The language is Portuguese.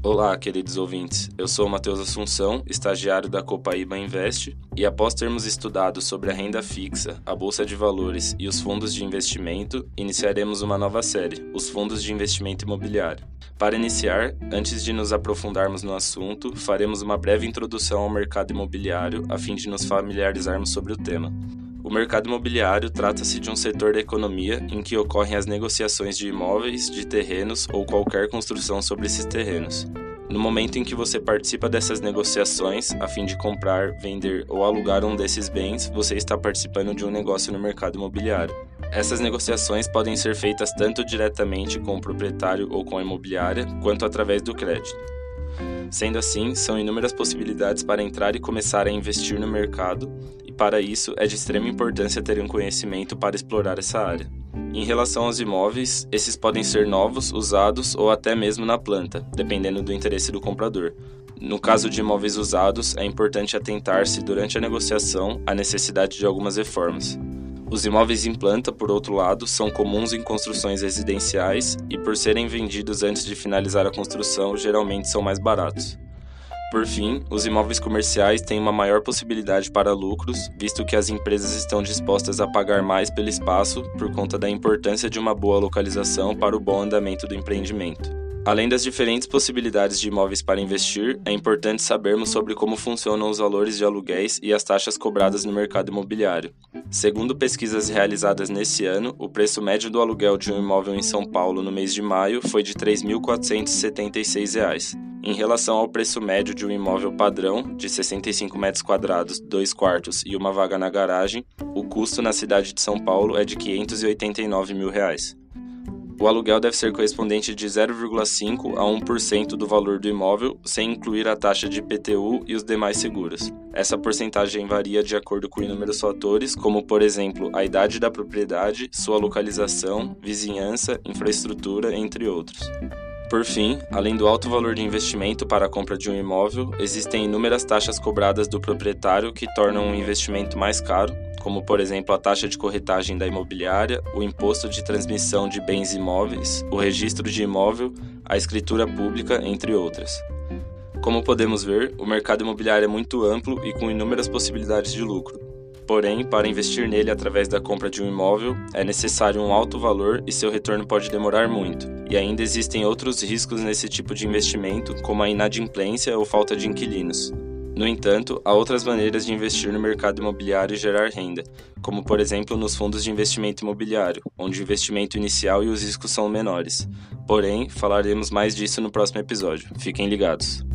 Olá, queridos ouvintes. Eu sou Matheus Assunção, estagiário da Copaíba Invest, e após termos estudado sobre a renda fixa, a bolsa de valores e os fundos de investimento, iniciaremos uma nova série, os fundos de investimento imobiliário. Para iniciar, antes de nos aprofundarmos no assunto, faremos uma breve introdução ao mercado imobiliário a fim de nos familiarizarmos sobre o tema. O mercado imobiliário trata-se de um setor da economia em que ocorrem as negociações de imóveis, de terrenos ou qualquer construção sobre esses terrenos. No momento em que você participa dessas negociações, a fim de comprar, vender ou alugar um desses bens, você está participando de um negócio no mercado imobiliário. Essas negociações podem ser feitas tanto diretamente com o proprietário ou com a imobiliária, quanto através do crédito. Sendo assim, são inúmeras possibilidades para entrar e começar a investir no mercado, para isso é de extrema importância ter um conhecimento para explorar essa área. Em relação aos imóveis, esses podem ser novos, usados ou até mesmo na planta, dependendo do interesse do comprador. No caso de imóveis usados, é importante atentar-se durante a negociação à necessidade de algumas reformas. Os imóveis em planta, por outro lado, são comuns em construções residenciais e, por serem vendidos antes de finalizar a construção, geralmente são mais baratos. Por fim, os imóveis comerciais têm uma maior possibilidade para lucros, visto que as empresas estão dispostas a pagar mais pelo espaço por conta da importância de uma boa localização para o bom andamento do empreendimento. Além das diferentes possibilidades de imóveis para investir, é importante sabermos sobre como funcionam os valores de aluguéis e as taxas cobradas no mercado imobiliário. Segundo pesquisas realizadas nesse ano, o preço médio do aluguel de um imóvel em São Paulo no mês de maio foi de R$ 3.476. Em relação ao preço médio de um imóvel padrão, de 65 metros quadrados, 2 quartos e uma vaga na garagem, o custo na cidade de São Paulo é de 589 mil reais. O aluguel deve ser correspondente de 0,5% a 1% do valor do imóvel, sem incluir a taxa de IPTU e os demais seguros. Essa porcentagem varia de acordo com inúmeros fatores, como, por exemplo, a idade da propriedade, sua localização, vizinhança, infraestrutura, entre outros. Por fim, além do alto valor de investimento para a compra de um imóvel, existem inúmeras taxas cobradas do proprietário que tornam um investimento mais caro, como por exemplo a taxa de corretagem da imobiliária, o imposto de transmissão de bens imóveis, o registro de imóvel, a escritura pública, entre outras. Como podemos ver, o mercado imobiliário é muito amplo e com inúmeras possibilidades de lucro. Porém, para investir nele através da compra de um imóvel, é necessário um alto valor e seu retorno pode demorar muito. E ainda existem outros riscos nesse tipo de investimento, como a inadimplência ou falta de inquilinos. No entanto, há outras maneiras de investir no mercado imobiliário e gerar renda, como por exemplo nos fundos de investimento imobiliário, onde o investimento inicial e os riscos são menores. Porém, falaremos mais disso no próximo episódio. Fiquem ligados.